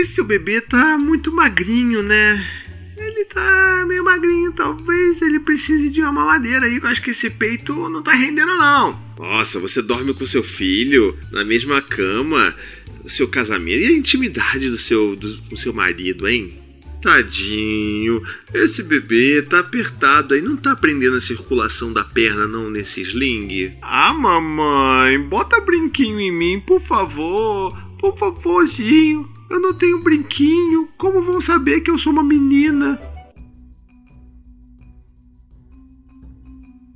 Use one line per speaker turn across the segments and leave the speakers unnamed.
esse seu bebê tá muito magrinho, né? Ele tá meio magrinho, talvez ele precise de uma mamadeira aí. Eu acho que esse peito não tá rendendo, não.
Nossa, você dorme com seu filho na mesma cama, o seu casamento e a intimidade do seu, do, do seu marido, hein? Tadinho, esse bebê tá apertado aí, não tá prendendo a circulação da perna não nesse sling?
Ah, mamãe, bota brinquinho em mim, por favor. Por favorzinho, eu não tenho brinquinho. Como vão saber que eu sou uma menina?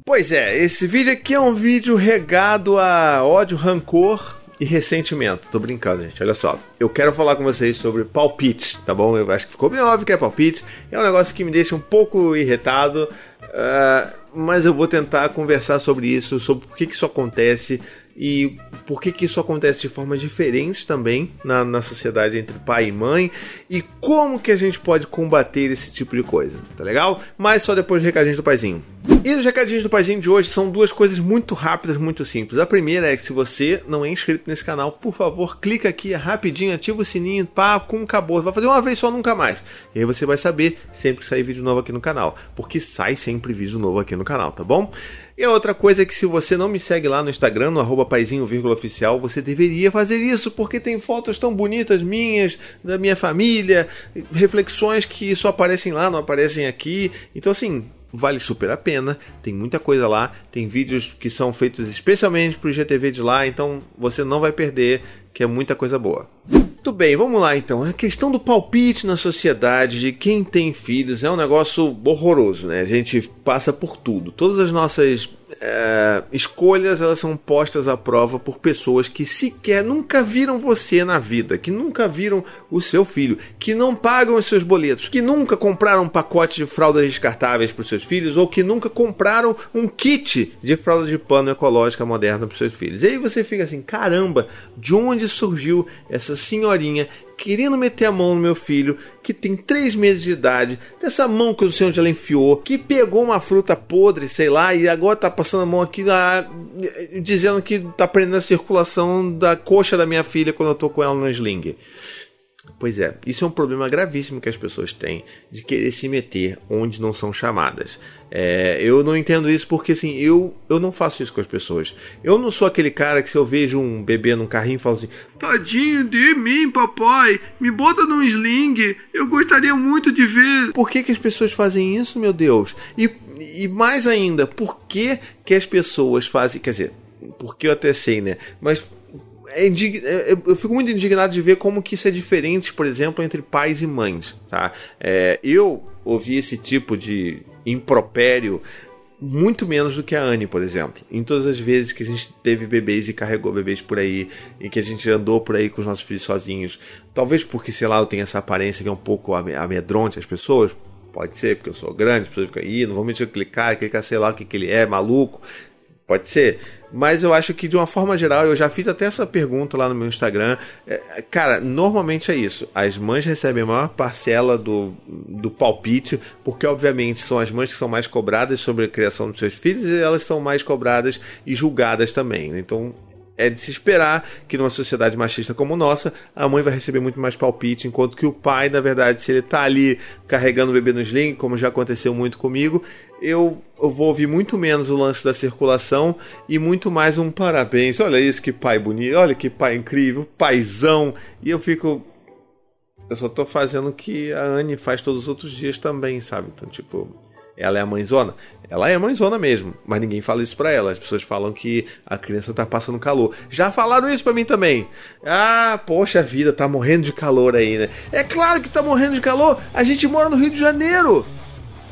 Pois é, esse vídeo aqui é um vídeo regado a ódio, rancor e ressentimento. Tô brincando, gente. Olha só. Eu quero falar com vocês sobre palpite, tá bom? Eu acho que ficou bem óbvio que é palpite. É um negócio que me deixa um pouco irritado. Uh, mas eu vou tentar conversar sobre isso, sobre por que, que isso acontece, e por que, que isso acontece de formas diferentes também na, na sociedade entre pai e mãe e como que a gente pode combater esse tipo de coisa, tá legal? Mas só depois dos recadinhos do paizinho. E os recadinhos do paizinho de hoje são duas coisas muito rápidas, muito simples. A primeira é que se você não é inscrito nesse canal, por favor, clica aqui rapidinho, ativa o sininho, pá, com acabou. Vai fazer uma vez só, nunca mais. E aí você vai saber sempre que sair vídeo novo aqui no canal, porque sai sempre vídeo novo aqui no canal, tá bom? E a outra coisa é que se você não me segue lá no Instagram, no arroba oficial, você deveria fazer isso, porque tem fotos tão bonitas minhas, da minha família, reflexões que só aparecem lá, não aparecem aqui. Então assim, vale super a pena. Tem muita coisa lá, tem vídeos que são feitos especialmente para o GTV de lá, então você não vai perder, que é muita coisa boa. Muito bem, vamos lá então. A questão do palpite na sociedade de quem tem filhos é um negócio horroroso, né? A gente passa por tudo. Todas as nossas é, escolhas elas são postas à prova por pessoas que sequer nunca viram você na vida, que nunca viram o seu filho, que não pagam os seus boletos, que nunca compraram um pacote de fraldas descartáveis para os seus filhos ou que nunca compraram um kit de fralda de pano ecológica moderna para os seus filhos. E aí você fica assim, caramba, de onde surgiu essa senhorinha querendo meter a mão no meu filho, que tem 3 meses de idade, dessa mão que eu não sei onde ela enfiou, que pegou uma fruta podre, sei lá, e agora tá passando a mão aqui lá, dizendo que tá prendendo a circulação da coxa da minha filha quando eu tô com ela no sling. Pois é, isso é um problema gravíssimo que as pessoas têm de querer se meter onde não são chamadas. É, eu não entendo isso porque assim, eu, eu não faço isso com as pessoas. Eu não sou aquele cara que se eu vejo um bebê num carrinho falo assim:
Tadinho de mim, papai, me bota num sling, eu gostaria muito de ver.
Por que, que as pessoas fazem isso, meu Deus? E, e mais ainda, por que, que as pessoas fazem. Quer dizer, porque eu até sei, né? Mas é indig... É, eu fico muito indignado de ver como que isso é diferente, por exemplo, entre pais e mães. Tá? É, eu ouvi esse tipo de impropério muito menos do que a Anne, por exemplo. Em todas as vezes que a gente teve bebês e carregou bebês por aí, e que a gente andou por aí com os nossos filhos sozinhos, talvez porque, sei lá, eu tenho essa aparência que é um pouco amedronte as pessoas, pode ser, porque eu sou grande, as pessoas ficam aí, não vão me clicar, clicar, sei lá o que, que ele é, maluco, pode ser mas eu acho que de uma forma geral, eu já fiz até essa pergunta lá no meu Instagram. É, cara, normalmente é isso. As mães recebem a maior parcela do, do palpite, porque obviamente são as mães que são mais cobradas sobre a criação dos seus filhos e elas são mais cobradas e julgadas também. Né? Então é de se esperar que numa sociedade machista como nossa, a mãe vai receber muito mais palpite, enquanto que o pai, na verdade, se ele está ali carregando o bebê no sling, como já aconteceu muito comigo, eu, eu vou ouvir muito menos o lance da circulação e muito mais um parabéns. Olha isso, que pai bonito, olha que pai incrível, paizão. E eu fico. Eu só tô fazendo o que a Anne faz todos os outros dias também, sabe? Então, tipo, ela é a mãezona. Ela é a mãezona mesmo, mas ninguém fala isso pra ela. As pessoas falam que a criança tá passando calor. Já falaram isso pra mim também. Ah, poxa vida, tá morrendo de calor aí, né? É claro que tá morrendo de calor. A gente mora no Rio de Janeiro.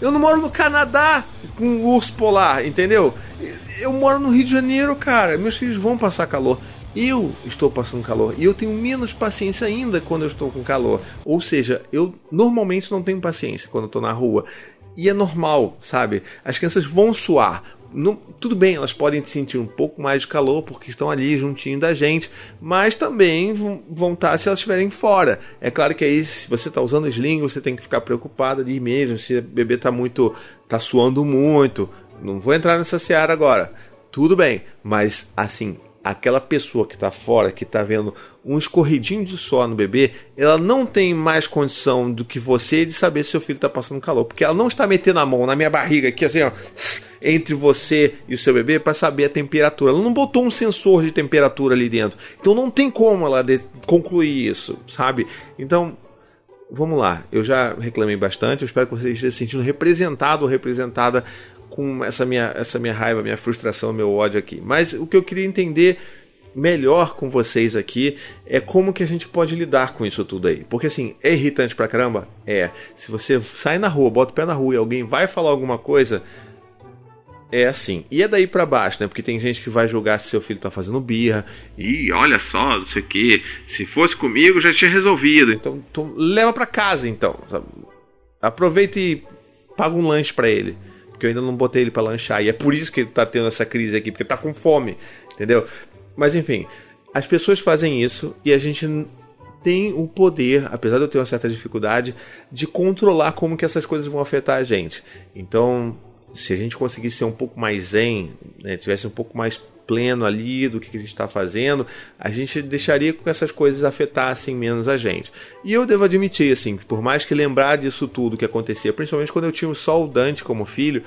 Eu não moro no Canadá com um urso polar, entendeu? Eu moro no Rio de Janeiro, cara. Meus filhos vão passar calor. Eu estou passando calor e eu tenho menos paciência ainda quando eu estou com calor. Ou seja, eu normalmente não tenho paciência quando eu estou na rua. E é normal, sabe? As crianças vão suar, tudo bem, elas podem sentir um pouco mais de calor porque estão ali juntinho da gente, mas também vão, vão estar tá se elas estiverem fora. É claro que aí, se você está usando sling, você tem que ficar preocupado ali mesmo, se o bebê está muito. está suando muito. Não vou entrar nessa seara agora. Tudo bem, mas assim, aquela pessoa que está fora, que está vendo um escorridinho de suor no bebê, ela não tem mais condição do que você de saber se seu filho está passando calor, porque ela não está metendo a mão na minha barriga aqui assim, ó, entre você e o seu bebê para saber a temperatura. Ela não botou um sensor de temperatura ali dentro. Então não tem como ela concluir isso, sabe? Então, vamos lá. Eu já reclamei bastante, eu espero que você esteja se sentindo representado ou representada com essa minha, essa minha raiva, minha frustração, meu ódio aqui. Mas o que eu queria entender melhor com vocês aqui é como que a gente pode lidar com isso tudo aí. Porque assim, é irritante pra caramba? É. Se você sai na rua, bota o pé na rua e alguém vai falar alguma coisa, é assim. E é daí para baixo, né? Porque tem gente que vai julgar se seu filho tá fazendo birra.
E olha só, não sei o que. Se fosse comigo, já tinha resolvido.
Então, leva para casa, então. Aproveita e paga um lanche para ele porque eu ainda não botei ele para lanchar. E é por isso que ele tá tendo essa crise aqui, porque tá com fome, entendeu? Mas enfim, as pessoas fazem isso e a gente tem o poder, apesar de eu ter uma certa dificuldade, de controlar como que essas coisas vão afetar a gente. Então, se a gente conseguisse ser um pouco mais zen, né, tivesse um pouco mais pleno ali do que a gente está fazendo, a gente deixaria que essas coisas afetassem menos a gente. E eu devo admitir, assim, por mais que lembrar disso tudo que acontecia, principalmente quando eu tinha só o Dante como filho,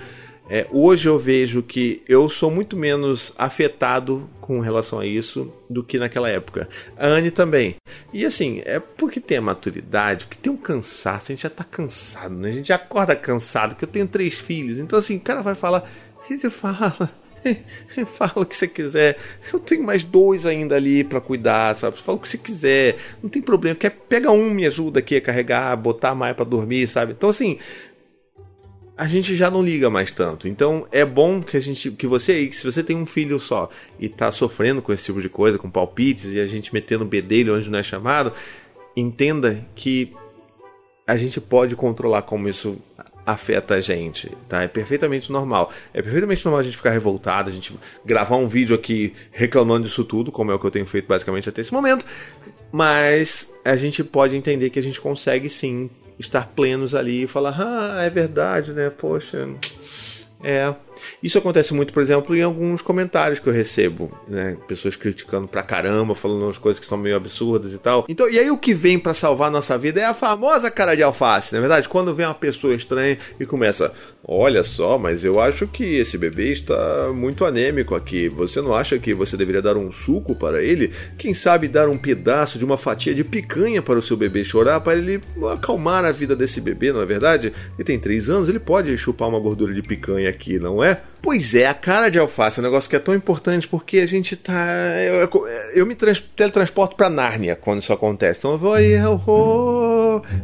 é, hoje eu vejo que eu sou muito menos afetado com relação a isso do que naquela época. A Anne também. E assim, é porque tem a maturidade, porque tem um cansaço, a gente já tá cansado, né? A gente já acorda cansado, que eu tenho três filhos. Então assim, o cara vai falar, ele fala, Fala o que você quiser. Eu tenho mais dois ainda ali para cuidar, sabe? Fala o que você quiser. Não tem problema. Quer pega um, me ajuda aqui a carregar, botar mais para dormir, sabe? Então assim, a gente já não liga mais tanto. Então é bom que a gente, que você aí, se você tem um filho só e tá sofrendo com esse tipo de coisa, com palpites e a gente metendo bedelho onde não é chamado, entenda que a gente pode controlar como isso afeta a gente, tá? É perfeitamente normal. É perfeitamente normal a gente ficar revoltado, a gente gravar um vídeo aqui reclamando disso tudo, como é o que eu tenho feito basicamente até esse momento. Mas a gente pode entender que a gente consegue sim estar plenos ali e falar: "Ah, é verdade, né? Poxa, é. Isso acontece muito, por exemplo, em alguns comentários que eu recebo, né? Pessoas criticando pra caramba, falando umas coisas que são meio absurdas e tal. Então, e aí o que vem para salvar a nossa vida é a famosa cara de alface, na é verdade? Quando vem uma pessoa estranha e começa, olha só, mas eu acho que esse bebê está muito anêmico aqui. Você não acha que você deveria dar um suco para ele? Quem sabe dar um pedaço de uma fatia de picanha para o seu bebê chorar, para ele acalmar a vida desse bebê, não é verdade? Ele tem três anos, ele pode chupar uma gordura de picanha aqui, não é? Pois é, a cara de alface é um negócio que é tão importante porque a gente tá. Eu, eu, me trans, teletransporto pra Nárnia quando isso acontece. Então eu vou aí, eu,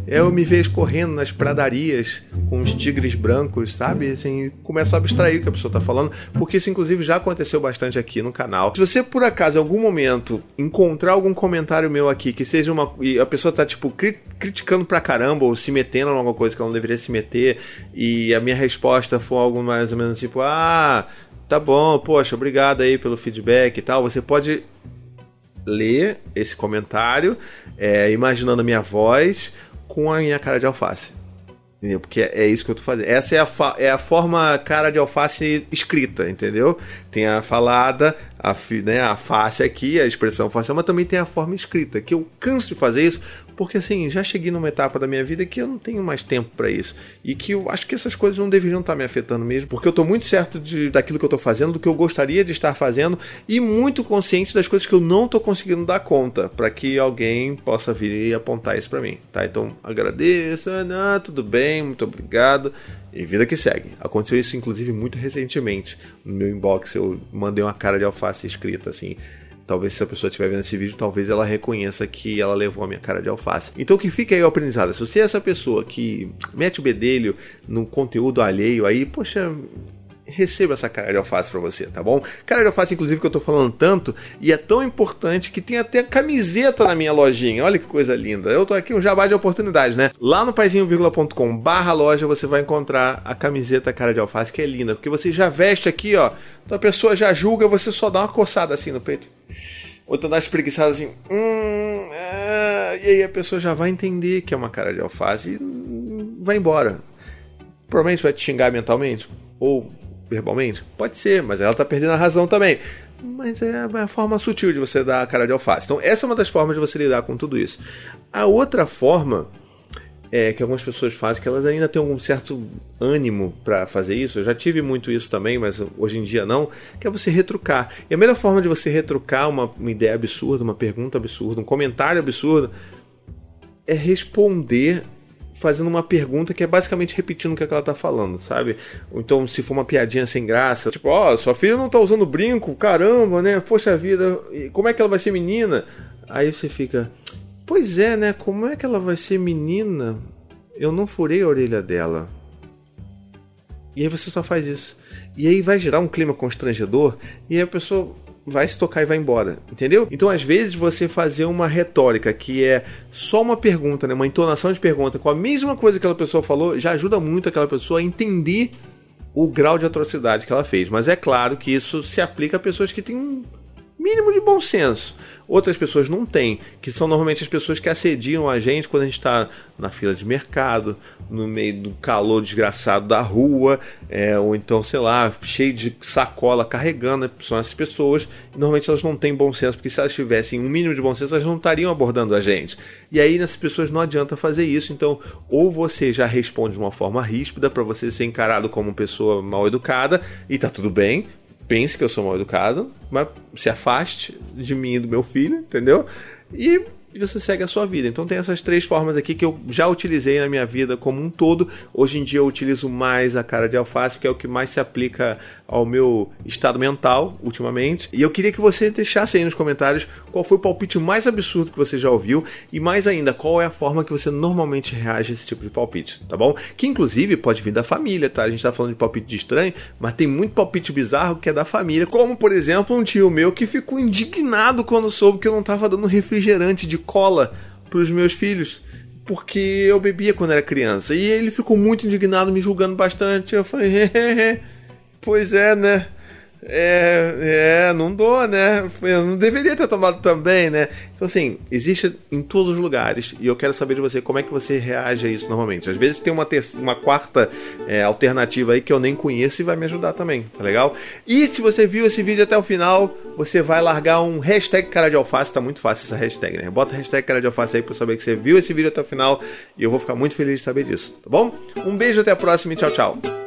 eu, me vejo correndo nas pradarias com os tigres brancos, sabe? Assim, começo a abstrair o que a pessoa tá falando, porque isso inclusive já aconteceu bastante aqui no canal. Se você por acaso em algum momento encontrar algum comentário meu aqui que seja uma. e a pessoa tá tipo cri, criticando pra caramba ou se metendo em alguma coisa que ela não deveria se meter e a minha resposta for algo mais ou menos tipo, ah, tá bom, poxa, obrigado aí pelo feedback e tal. Você pode ler esse comentário, é, imaginando a minha voz com a minha cara de alface. Entendeu? Porque é, isso que eu tô fazendo. Essa é a, é a forma cara de alface escrita, entendeu? Tem a falada, a, né, a face aqui, a expressão facial, mas também tem a forma escrita, que eu canso de fazer isso porque assim, já cheguei numa etapa da minha vida que eu não tenho mais tempo para isso. E que eu acho que essas coisas não deveriam estar me afetando mesmo, porque eu tô muito certo de, daquilo que eu tô fazendo, do que eu gostaria de estar fazendo, e muito consciente das coisas que eu não tô conseguindo dar conta, para que alguém possa vir e apontar isso para mim, tá? Então, agradeço, ah, tudo bem, muito obrigado. E vida que segue. Aconteceu isso, inclusive, muito recentemente. No meu inbox, eu mandei uma cara de alface escrita assim Talvez se a pessoa estiver vendo esse vídeo, talvez ela reconheça que ela levou a minha cara de alface. Então que fica aí o aprendizado. Se você é essa pessoa que mete o bedelho no conteúdo alheio aí, poxa, receba essa cara de alface para você, tá bom? Cara de alface, inclusive, que eu tô falando tanto e é tão importante que tem até camiseta na minha lojinha. Olha que coisa linda. Eu tô aqui um jabá de oportunidade, né? Lá no paizinho.com barra loja você vai encontrar a camiseta cara de alface, que é linda, porque você já veste aqui, ó. Então a pessoa já julga, você só dá uma coçada assim no peito. Ou então dá espreguiçada assim. Hum, é... E aí a pessoa já vai entender que é uma cara de alface e vai embora. Provavelmente vai te xingar mentalmente. Ou verbalmente? Pode ser, mas ela tá perdendo a razão também. mas é a forma sutil de você dar a cara de alface. Então, essa é uma das formas de você lidar com tudo isso. A outra forma é, que algumas pessoas fazem, que elas ainda têm algum certo ânimo para fazer isso. Eu já tive muito isso também, mas hoje em dia não. Que é você retrucar. E a melhor forma de você retrucar uma, uma ideia absurda, uma pergunta absurda, um comentário absurdo, é responder fazendo uma pergunta que é basicamente repetindo o que ela tá falando, sabe? Então, se for uma piadinha sem graça, tipo, ó, oh, sua filha não tá usando brinco, caramba, né? Poxa vida, como é que ela vai ser menina? Aí você fica, Pois é, né? Como é que ela vai ser menina? Eu não furei a orelha dela. E aí você só faz isso. E aí vai gerar um clima constrangedor e aí a pessoa vai se tocar e vai embora, entendeu? Então, às vezes, você fazer uma retórica que é só uma pergunta, né, uma entonação de pergunta com a mesma coisa que aquela pessoa falou, já ajuda muito aquela pessoa a entender o grau de atrocidade que ela fez. Mas é claro que isso se aplica a pessoas que têm um mínimo de bom senso outras pessoas não têm, que são normalmente as pessoas que assediam a gente quando a gente está na fila de mercado, no meio do calor desgraçado da rua, é, ou então, sei lá, cheio de sacola carregando, são essas pessoas, normalmente elas não têm bom senso, porque se elas tivessem um mínimo de bom senso, elas não estariam abordando a gente. E aí nessas pessoas não adianta fazer isso, então ou você já responde de uma forma ríspida para você ser encarado como uma pessoa mal educada, e tá tudo bem, pense que eu sou mal educado, mas se afaste de mim e do meu filho, entendeu? E você segue a sua vida. Então tem essas três formas aqui que eu já utilizei na minha vida como um todo. Hoje em dia eu utilizo mais a cara de alface, que é o que mais se aplica ao meu estado mental ultimamente. E eu queria que você deixasse aí nos comentários qual foi o palpite mais absurdo que você já ouviu e mais ainda, qual é a forma que você normalmente reage a esse tipo de palpite, tá bom? Que inclusive pode vir da família, tá? A gente tá falando de palpite de estranho, mas tem muito palpite bizarro que é da família, como por exemplo um tio meu que ficou indignado quando soube que eu não tava dando refrigerante de cola para os meus filhos porque eu bebia quando era criança. E ele ficou muito indignado, me julgando bastante. Eu falei, pois é, né? É, é, não dou, né? Eu não deveria ter tomado também, né? Então, assim, existe em todos os lugares e eu quero saber de você como é que você reage a isso normalmente. Às vezes tem uma, uma quarta é, alternativa aí que eu nem conheço e vai me ajudar também, tá legal? E se você viu esse vídeo até o final, você vai largar um hashtag cara de alface, tá muito fácil essa hashtag, né? Bota hashtag cara de alface aí pra eu saber que você viu esse vídeo até o final e eu vou ficar muito feliz de saber disso, tá bom? Um beijo, até a próxima e tchau, tchau.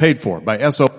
paid for by SO.